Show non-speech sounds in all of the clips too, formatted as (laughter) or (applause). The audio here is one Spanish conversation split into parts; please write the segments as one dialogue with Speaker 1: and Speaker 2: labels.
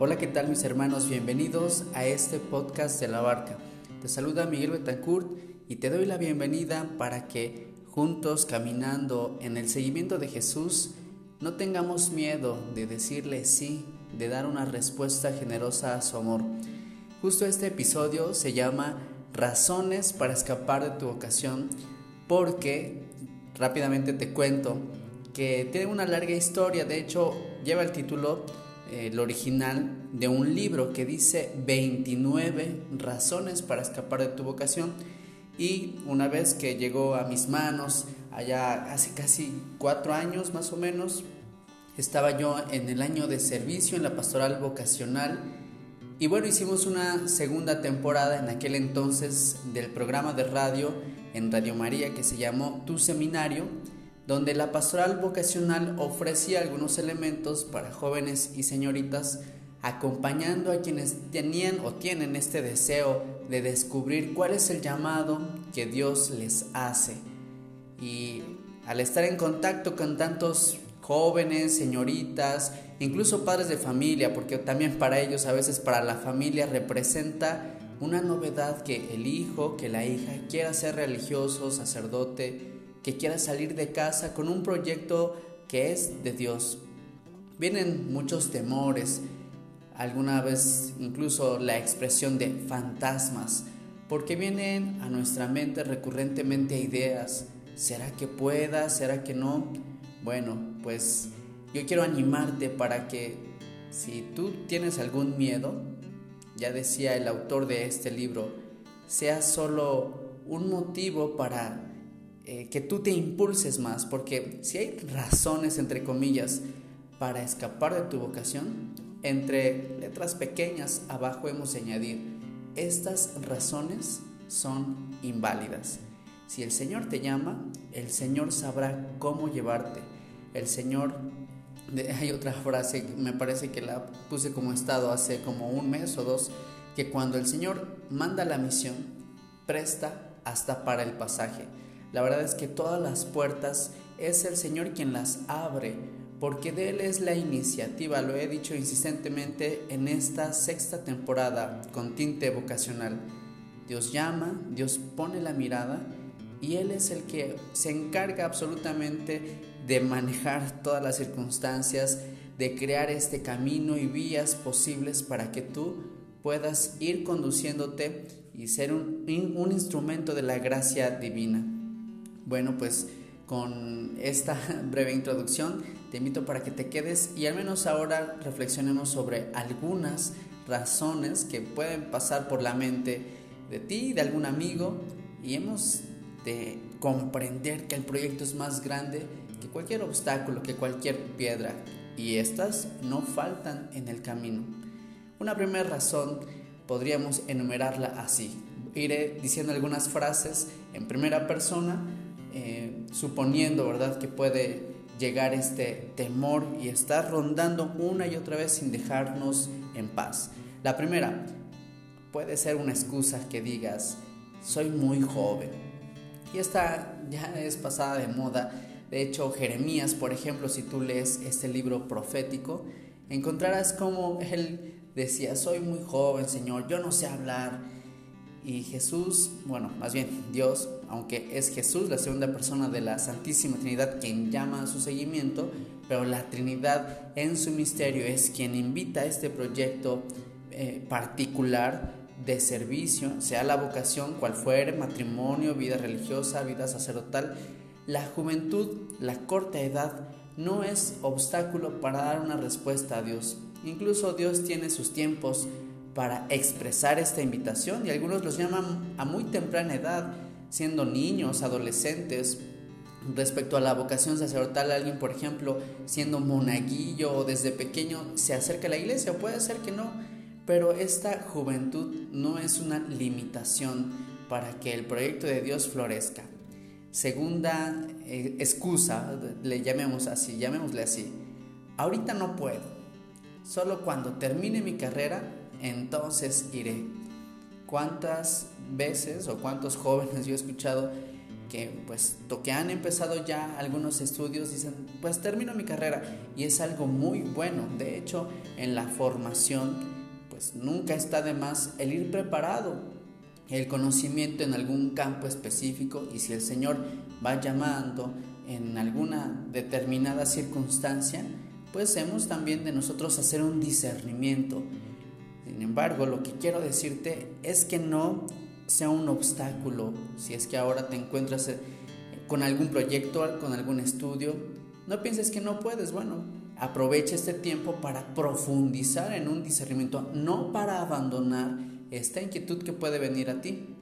Speaker 1: Hola, ¿qué tal mis hermanos? Bienvenidos a este podcast de la barca. Te saluda Miguel Betancourt y te doy la bienvenida para que juntos caminando en el seguimiento de Jesús no tengamos miedo de decirle sí, de dar una respuesta generosa a su amor. Justo este episodio se llama Razones para escapar de tu vocación porque rápidamente te cuento que tiene una larga historia, de hecho lleva el título el original de un libro que dice 29 razones para escapar de tu vocación. Y una vez que llegó a mis manos, allá hace casi cuatro años más o menos, estaba yo en el año de servicio en la pastoral vocacional. Y bueno, hicimos una segunda temporada en aquel entonces del programa de radio en Radio María que se llamó Tu Seminario donde la pastoral vocacional ofrecía algunos elementos para jóvenes y señoritas acompañando a quienes tenían o tienen este deseo de descubrir cuál es el llamado que Dios les hace. Y al estar en contacto con tantos jóvenes, señoritas, incluso padres de familia, porque también para ellos a veces para la familia representa una novedad que el hijo, que la hija quiera ser religioso, sacerdote, que quiera salir de casa con un proyecto que es de Dios. Vienen muchos temores, alguna vez incluso la expresión de fantasmas, porque vienen a nuestra mente recurrentemente ideas, ¿será que pueda? ¿Será que no? Bueno, pues yo quiero animarte para que si tú tienes algún miedo, ya decía el autor de este libro, sea solo un motivo para eh, que tú te impulses más, porque si hay razones, entre comillas, para escapar de tu vocación, entre letras pequeñas abajo hemos de añadir, estas razones son inválidas. Si el Señor te llama, el Señor sabrá cómo llevarte. El Señor, (laughs) hay otra frase, me parece que la puse como estado hace como un mes o dos, que cuando el Señor manda la misión, presta hasta para el pasaje. La verdad es que todas las puertas es el Señor quien las abre, porque de Él es la iniciativa, lo he dicho insistentemente en esta sexta temporada con tinte vocacional. Dios llama, Dios pone la mirada y Él es el que se encarga absolutamente de manejar todas las circunstancias, de crear este camino y vías posibles para que tú puedas ir conduciéndote y ser un, un instrumento de la gracia divina. Bueno, pues con esta (laughs) breve introducción te invito para que te quedes y al menos ahora reflexionemos sobre algunas razones que pueden pasar por la mente de ti, de algún amigo y hemos de comprender que el proyecto es más grande que cualquier obstáculo, que cualquier piedra y estas no faltan en el camino. Una primera razón podríamos enumerarla así. Iré diciendo algunas frases en primera persona eh, suponiendo, ¿verdad?, que puede llegar este temor y estar rondando una y otra vez sin dejarnos en paz. La primera, puede ser una excusa que digas, soy muy joven. Y esta ya es pasada de moda. De hecho, Jeremías, por ejemplo, si tú lees este libro profético, encontrarás como él decía, soy muy joven, Señor, yo no sé hablar, y Jesús, bueno, más bien Dios, aunque es Jesús la segunda persona de la Santísima Trinidad quien llama a su seguimiento, pero la Trinidad en su misterio es quien invita a este proyecto eh, particular de servicio, sea la vocación cual fuere, matrimonio, vida religiosa, vida sacerdotal, la juventud, la corta edad, no es obstáculo para dar una respuesta a Dios. Incluso Dios tiene sus tiempos para expresar esta invitación y algunos los llaman a muy temprana edad, siendo niños, adolescentes. Respecto a la vocación sacerdotal, alguien, por ejemplo, siendo monaguillo o desde pequeño se acerca a la iglesia, o puede ser que no, pero esta juventud no es una limitación para que el proyecto de Dios florezca. Segunda eh, excusa, le llamemos así, llamémosle así. Ahorita no puedo. Solo cuando termine mi carrera, entonces iré. ¿Cuántas veces o cuántos jóvenes yo he escuchado que pues que han empezado ya algunos estudios dicen pues termino mi carrera y es algo muy bueno. De hecho en la formación pues nunca está de más el ir preparado el conocimiento en algún campo específico y si el Señor va llamando en alguna determinada circunstancia pues hemos también de nosotros hacer un discernimiento sin embargo lo que quiero decirte es que no sea un obstáculo, si es que ahora te encuentras eh, con algún proyecto, con algún estudio, no pienses que no puedes, bueno, aprovecha este tiempo para profundizar en un discernimiento, no para abandonar esta inquietud que puede venir a ti.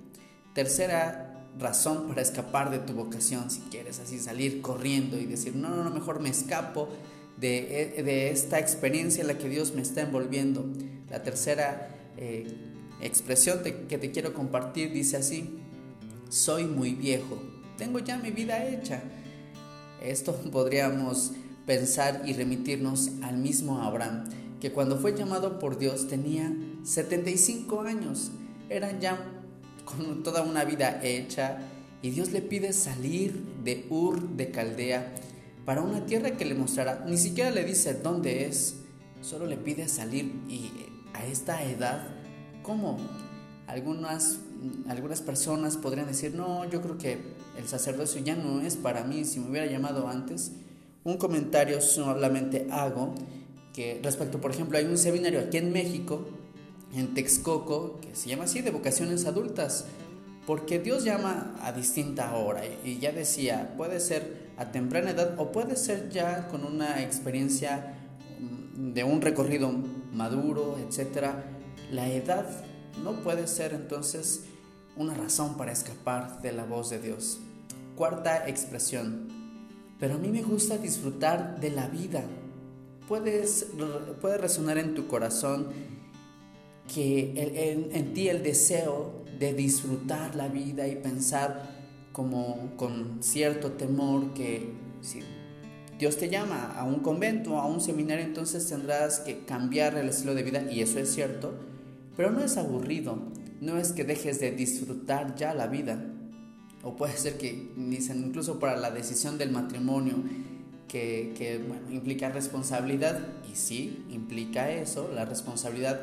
Speaker 1: Tercera razón para escapar de tu vocación, si quieres así salir corriendo y decir, no, no, no, mejor me escapo de, de esta experiencia en la que Dios me está envolviendo. La tercera eh, expresión que te quiero compartir dice así, soy muy viejo, tengo ya mi vida hecha. Esto (laughs) podríamos pensar y remitirnos al mismo Abraham, que cuando fue llamado por Dios tenía 75 años, eran ya con toda una vida hecha y Dios le pide salir de Ur de Caldea para una tierra que le mostrará, ni siquiera le dice dónde es, solo le pide salir y a esta edad ¿Cómo? Algunas, algunas personas podrían decir, no, yo creo que el sacerdocio ya no es para mí, si me hubiera llamado antes. Un comentario solamente hago que respecto, por ejemplo, hay un seminario aquí en México, en Texcoco, que se llama así, de vocaciones adultas, porque Dios llama a distinta hora y ya decía, puede ser a temprana edad o puede ser ya con una experiencia mm, de un recorrido maduro, etcétera la edad no puede ser entonces una razón para escapar de la voz de Dios. Cuarta expresión. Pero a mí me gusta disfrutar de la vida. Puedes, puede resonar en tu corazón que en, ti el deseo de disfrutar la vida y pensar como con cierto temor que si Dios te llama a un convento, a un seminario, entonces tendrás que cambiar el estilo de vida y eso es cierto, pero no es aburrido, no es que dejes de disfrutar ya la vida. O puede ser que dicen incluso para la decisión del matrimonio que, implica responsabilidad, y sí, implica eso, la responsabilidad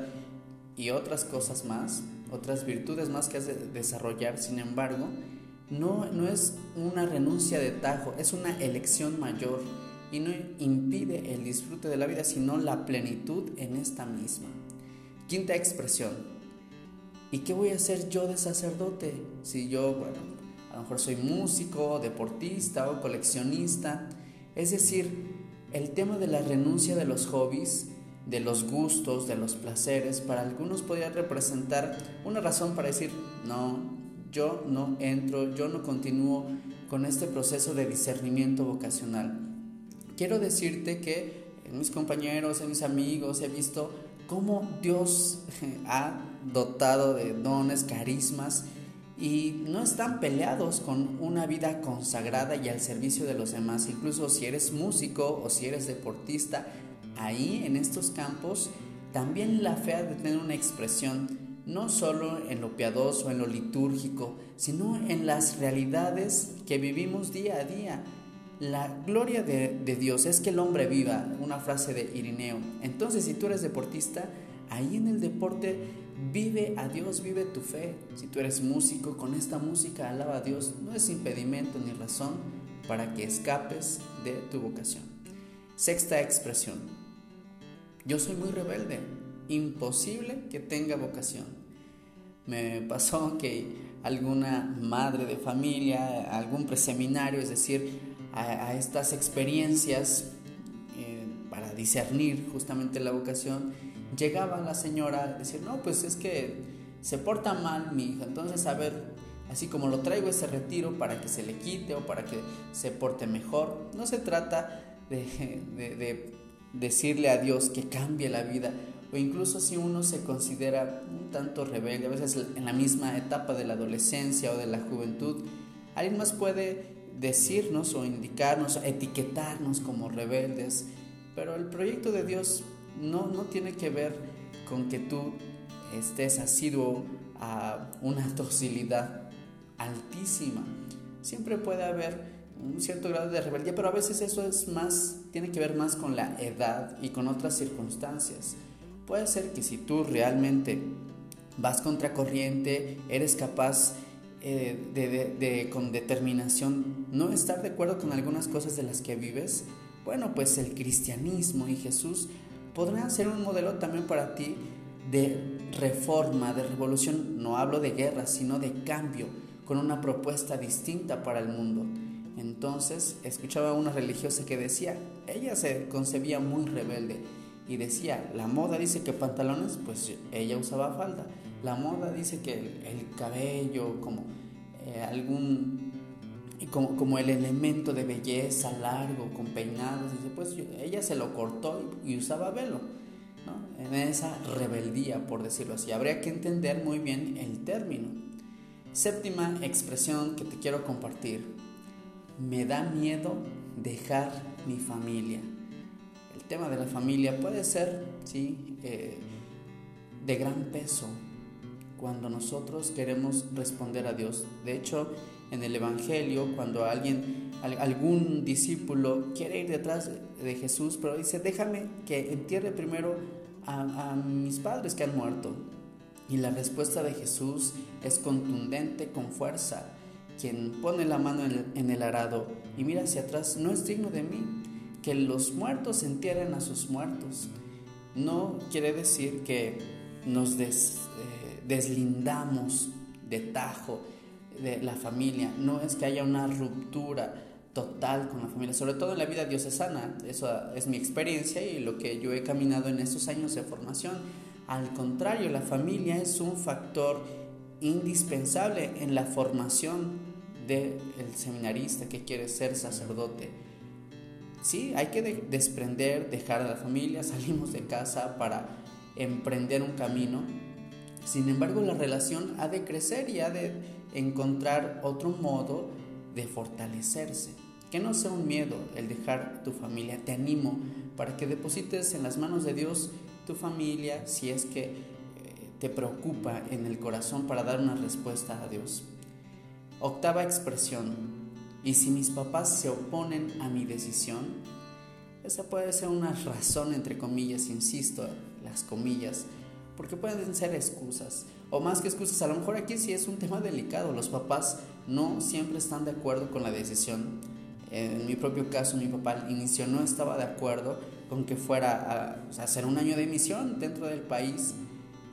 Speaker 1: y otras cosas más, otras virtudes más que has de desarrollar, sin embargo, no, no es una renuncia de tajo, es una elección mayor y no impide el disfrute de la vida, sino la plenitud en esta misma. Quinta expresión. ¿Y qué voy a hacer yo de sacerdote? Si yo, bueno, a lo mejor soy músico, deportista o coleccionista. Es decir, el tema de la renuncia de los hobbies, de los gustos, de los placeres, para algunos podría representar una razón para decir, no, yo no entro, yo no continúo con este proceso de discernimiento vocacional. Quiero decirte que en mis compañeros, en mis amigos, he visto cómo Dios (laughs) ha dotado de dones, carismas y no están peleados con una vida consagrada y al servicio de los demás. Incluso si eres músico o si eres deportista, ahí en estos campos también la fe ha de tener una expresión no solo en lo piadoso, en lo litúrgico, sino en las realidades que vivimos día a día la gloria de, Dios es que el hombre viva, una frase de Irineo. Entonces, si tú eres deportista, ahí en el deporte vive a Dios, vive tu fe. Si tú eres músico, con esta música alaba a Dios. No es impedimento ni razón para que escapes de tu vocación. Sexta expresión. Yo soy muy rebelde. Imposible que tenga vocación. Me pasó que alguna madre de familia, algún preseminario, es decir, a, estas experiencias eh, para discernir justamente la vocación, llegaba la señora a decir, no, pues es que se porta mal mi hija, entonces a ver, así como lo traigo ese retiro para que se le quite o para que se porte mejor, no se trata de, de decirle a Dios que cambie la vida o incluso si uno se considera un tanto rebelde, a veces en la misma etapa de la adolescencia o de la juventud, alguien más puede decirnos o indicarnos, etiquetarnos como rebeldes, pero el proyecto de Dios no, no tiene que ver con que tú estés asiduo a una (laughs) docilidad altísima. Siempre puede haber un cierto grado de rebeldía, pero a veces eso es más, tiene que ver más con la edad y con otras circunstancias. Puede ser que si tú realmente vas contra corriente, eres capaz eh, de, con determinación no estar de acuerdo con algunas cosas de las que vives, bueno, pues el cristianismo y Jesús podrán ser un modelo también para ti de reforma, de revolución. No hablo de guerra, sino de cambio, con una propuesta distinta para el mundo. Entonces escuchaba a una religiosa que decía, ella se concebía muy rebelde y decía, la moda dice que pantalones, pues ella usaba falda. La moda dice que el, cabello, como eh, algún, como, como, el elemento de belleza largo, con peinados, dice, pues ella se lo cortó y, usaba velo. ¿no? En esa rebeldía, por decirlo así. Habría que entender muy bien el término. Séptima expresión que te quiero compartir. Me da miedo dejar mi familia tema de la familia puede ser, sí, eh, de gran peso cuando nosotros queremos responder a Dios. De hecho, en el Evangelio, cuando alguien, algún discípulo quiere ir detrás de Jesús, pero dice, déjame que entierre primero a, mis padres que han muerto. Y la respuesta de Jesús es contundente, con fuerza. Quien pone la mano en el arado y mira hacia atrás no es digno de mí que los muertos entierren a sus muertos. No quiere decir que nos eh, deslindamos de tajo de la familia, no es que haya una ruptura total con la familia, sobre todo en la vida diocesana, eso es mi experiencia y lo que yo he caminado en estos años de formación. Al contrario, la familia es un factor indispensable en la formación del seminarista que quiere ser sacerdote Sí, hay que desprender, dejar a la familia, (laughs) salimos de casa para emprender un camino. Sin embargo, la relación ha de crecer y ha de encontrar otro modo de fortalecerse. Que no sea un miedo el dejar tu familia. Te animo para que deposites en las manos de Dios tu familia si es que eh, te preocupa en el corazón para dar una respuesta a Dios. Octava expresión, y si mis papás se oponen a mi decisión, esa puede ser una razón, entre comillas, insisto, las comillas, porque pueden ser excusas. O más que excusas, a lo mejor aquí sí es un tema delicado. Los papás no siempre están de acuerdo con la decisión. En mi propio caso, mi papá al inicio no estaba de acuerdo con que fuera a, hacer un año de misión dentro del país.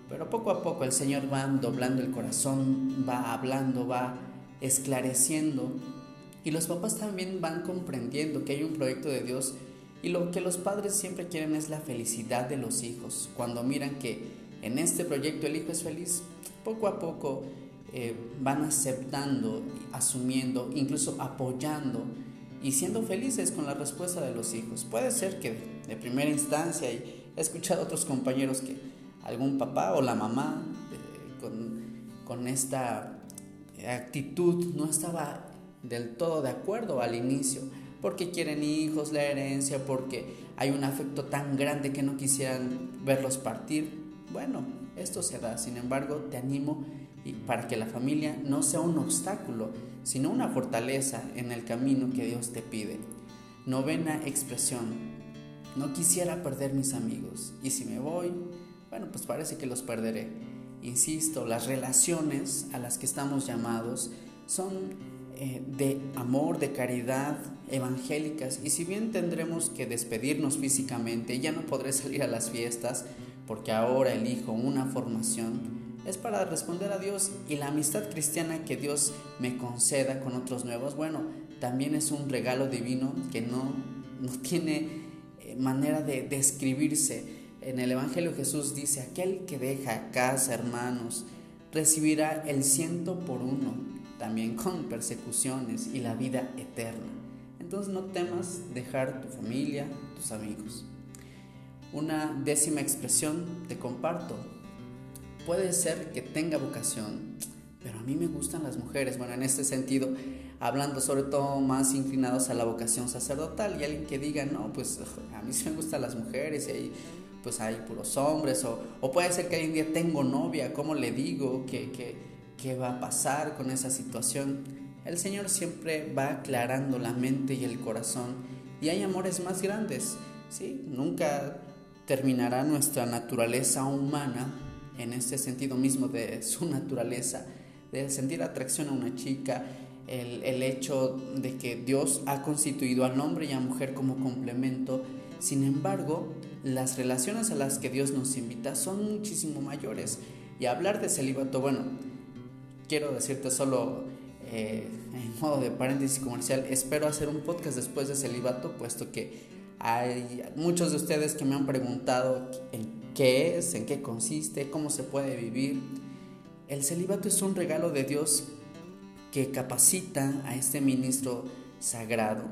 Speaker 1: Pero poco a poco el Señor va doblando el corazón, va hablando, va esclareciendo y los papás también van comprendiendo que hay un proyecto de Dios y lo que los padres siempre quieren es la felicidad de los hijos. Cuando miran que en este proyecto el hijo es feliz, poco a poco eh, van aceptando, asumiendo, incluso apoyando y siendo felices con la respuesta de los hijos. Puede ser que de primera instancia, y he escuchado a otros compañeros que algún papá o la mamá eh, con, con esta actitud no estaba del todo de acuerdo al inicio, porque quieren hijos, la herencia, porque hay un afecto tan grande que no quisieran verlos partir. Bueno, esto se da, sin embargo, te animo y para que la familia no sea un obstáculo, sino una fortaleza en el camino que Dios te pide. Novena expresión. No quisiera perder mis amigos y si me voy, bueno, pues parece que los perderé. Insisto, las relaciones a las que estamos llamados son eh, de amor, de caridad evangélicas. Y si bien tendremos que despedirnos físicamente, ya no podré salir a las fiestas porque ahora elijo una formación, es para responder a Dios y la amistad cristiana que Dios me conceda con otros nuevos, bueno, también es un regalo divino que no, no tiene eh, manera de describirse. En el Evangelio Jesús dice, aquel que deja casa, hermanos, recibirá el ciento por uno también con persecuciones y la vida eterna. Entonces no temas dejar tu familia, tus amigos. una décima expresión, te comparto. Puede ser que tenga vocación, pero a mí me gustan las mujeres. Bueno, en este sentido, hablando sobre todo más inclinados a la vocación sacerdotal y alguien que diga, no, pues a mí sí me gustan las mujeres y ahí pues hay puros hombres o, o puede ser que en día tengo novia, ¿cómo le digo? ¿Qué, qué, qué va a pasar con esa situación? El Señor siempre va aclarando la mente y el corazón y hay amores más grandes, ¿sí? Nunca terminará nuestra naturaleza humana en este sentido mismo de su naturaleza, de sentir atracción a una chica, el, el, hecho de que Dios ha constituido al hombre y a mujer como complemento. Sin embargo, las relaciones a las que Dios nos invita son muchísimo mayores. Y hablar de celibato, bueno, quiero decirte solo eh, en modo de paréntesis comercial, espero hacer un podcast después de celibato, puesto que hay muchos de ustedes que me han preguntado en qué es, en qué consiste, cómo se puede vivir. El celibato es un regalo de Dios que capacita a este ministro sagrado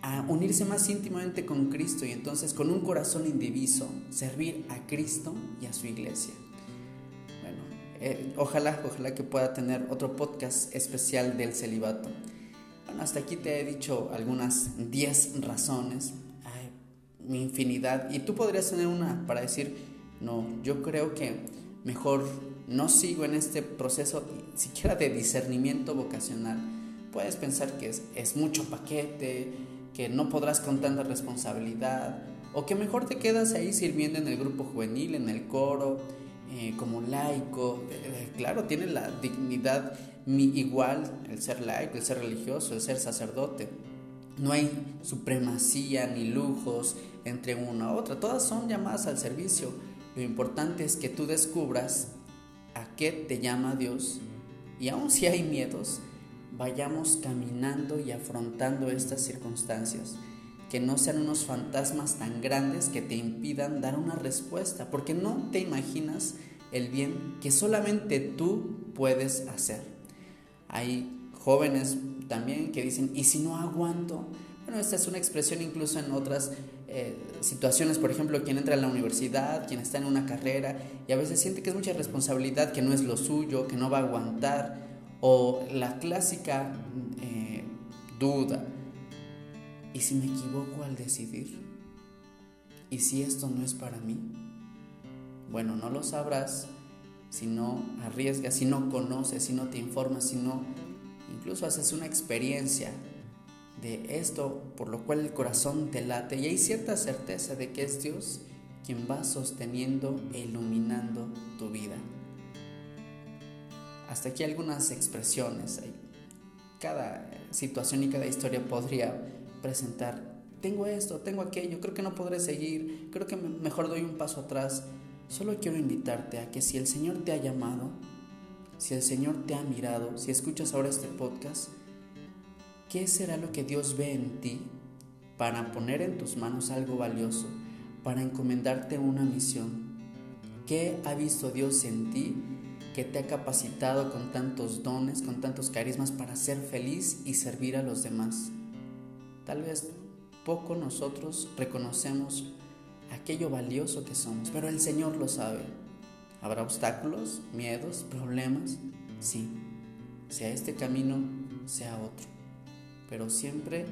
Speaker 1: a unirse más íntimamente con Cristo y entonces con un corazón indiviso servir a Cristo y a su iglesia. Eh, ojalá, ojalá que pueda tener otro podcast especial del celibato. Bueno, hasta aquí te he dicho algunas 10 razones, Ay, infinidad, y tú podrías tener una para decir, no, yo creo que mejor no sigo en este proceso siquiera de discernimiento vocacional. Puedes pensar que es, es mucho paquete, que no podrás con tanta responsabilidad, o que mejor te quedas ahí sirviendo en el grupo juvenil, en el coro, eh, como laico. Eh, claro, tiene la dignidad igual el ser laico, el ser religioso, el ser sacerdote. No hay supremacía ni lujos entre una u otra, todas son llamadas al servicio. Lo importante es que tú descubras a qué te llama Dios y aun si hay miedos, vayamos caminando y afrontando estas circunstancias. Que no sean unos fantasmas tan grandes que te impidan dar una respuesta, porque no te imaginas el bien que solamente tú puedes hacer. Hay jóvenes también que dicen, ¿y si no aguanto? Bueno, esta es una expresión incluso en otras eh, situaciones, por ejemplo, quien entra a la universidad, quien está en una carrera y a veces siente que es mucha responsabilidad, que no es lo suyo, que no va a aguantar, o la clásica eh, duda, ¿y si me equivoco al decidir? ¿Y si esto no es para mí? Bueno, no lo sabrás si no arriesgas, si no conoces, si no te informas, si no incluso haces una experiencia de esto por lo cual el corazón te late y hay cierta certeza de que es Dios quien va sosteniendo e iluminando tu vida. Hasta aquí algunas expresiones. Cada situación y cada historia podría presentar, tengo esto, tengo aquello, creo que no podré seguir, creo que mejor doy un paso atrás. Solo quiero invitarte a que si el Señor te ha llamado, si el Señor te ha mirado, si escuchas ahora este podcast, ¿qué será lo que Dios ve en ti para poner en tus manos algo valioso, para encomendarte una misión? ¿Qué ha visto Dios en ti que te ha capacitado con tantos dones, con tantos carismas para ser feliz y servir a los demás. Tal vez poco nosotros reconocemos aquello valioso que somos, pero el Señor lo sabe. ¿Habrá obstáculos, miedos, problemas? Sí, sea este camino, sea otro. Pero siempre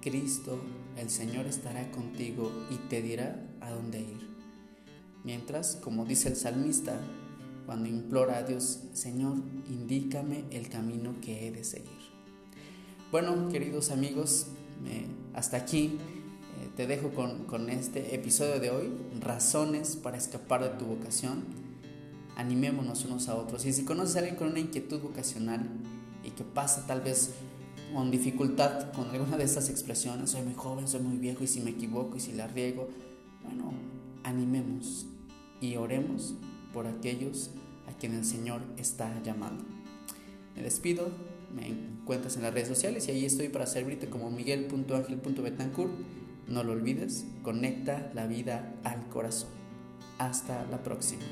Speaker 1: Cristo, el Señor, estará contigo y te dirá a dónde ir. Mientras, como dice el salmista, cuando implora a Dios, Señor, indícame el camino que he de seguir. Bueno, queridos amigos, hasta aquí eh, te dejo con, con este episodio de hoy, razones para escapar de tu vocación. Animémonos unos a otros. Y si conoces a alguien con una inquietud vocacional y que pasa tal vez con dificultad con alguna de estas expresiones, soy muy joven, soy muy viejo y si me equivoco y si la riego, bueno, animemos y oremos por aquellos a quien el Señor está llamando. Me despido, me encuentras en las redes sociales y ahí estoy para servirte como miguel.angel.betancourt. No lo olvides, conecta la vida al corazón. Hasta la próxima.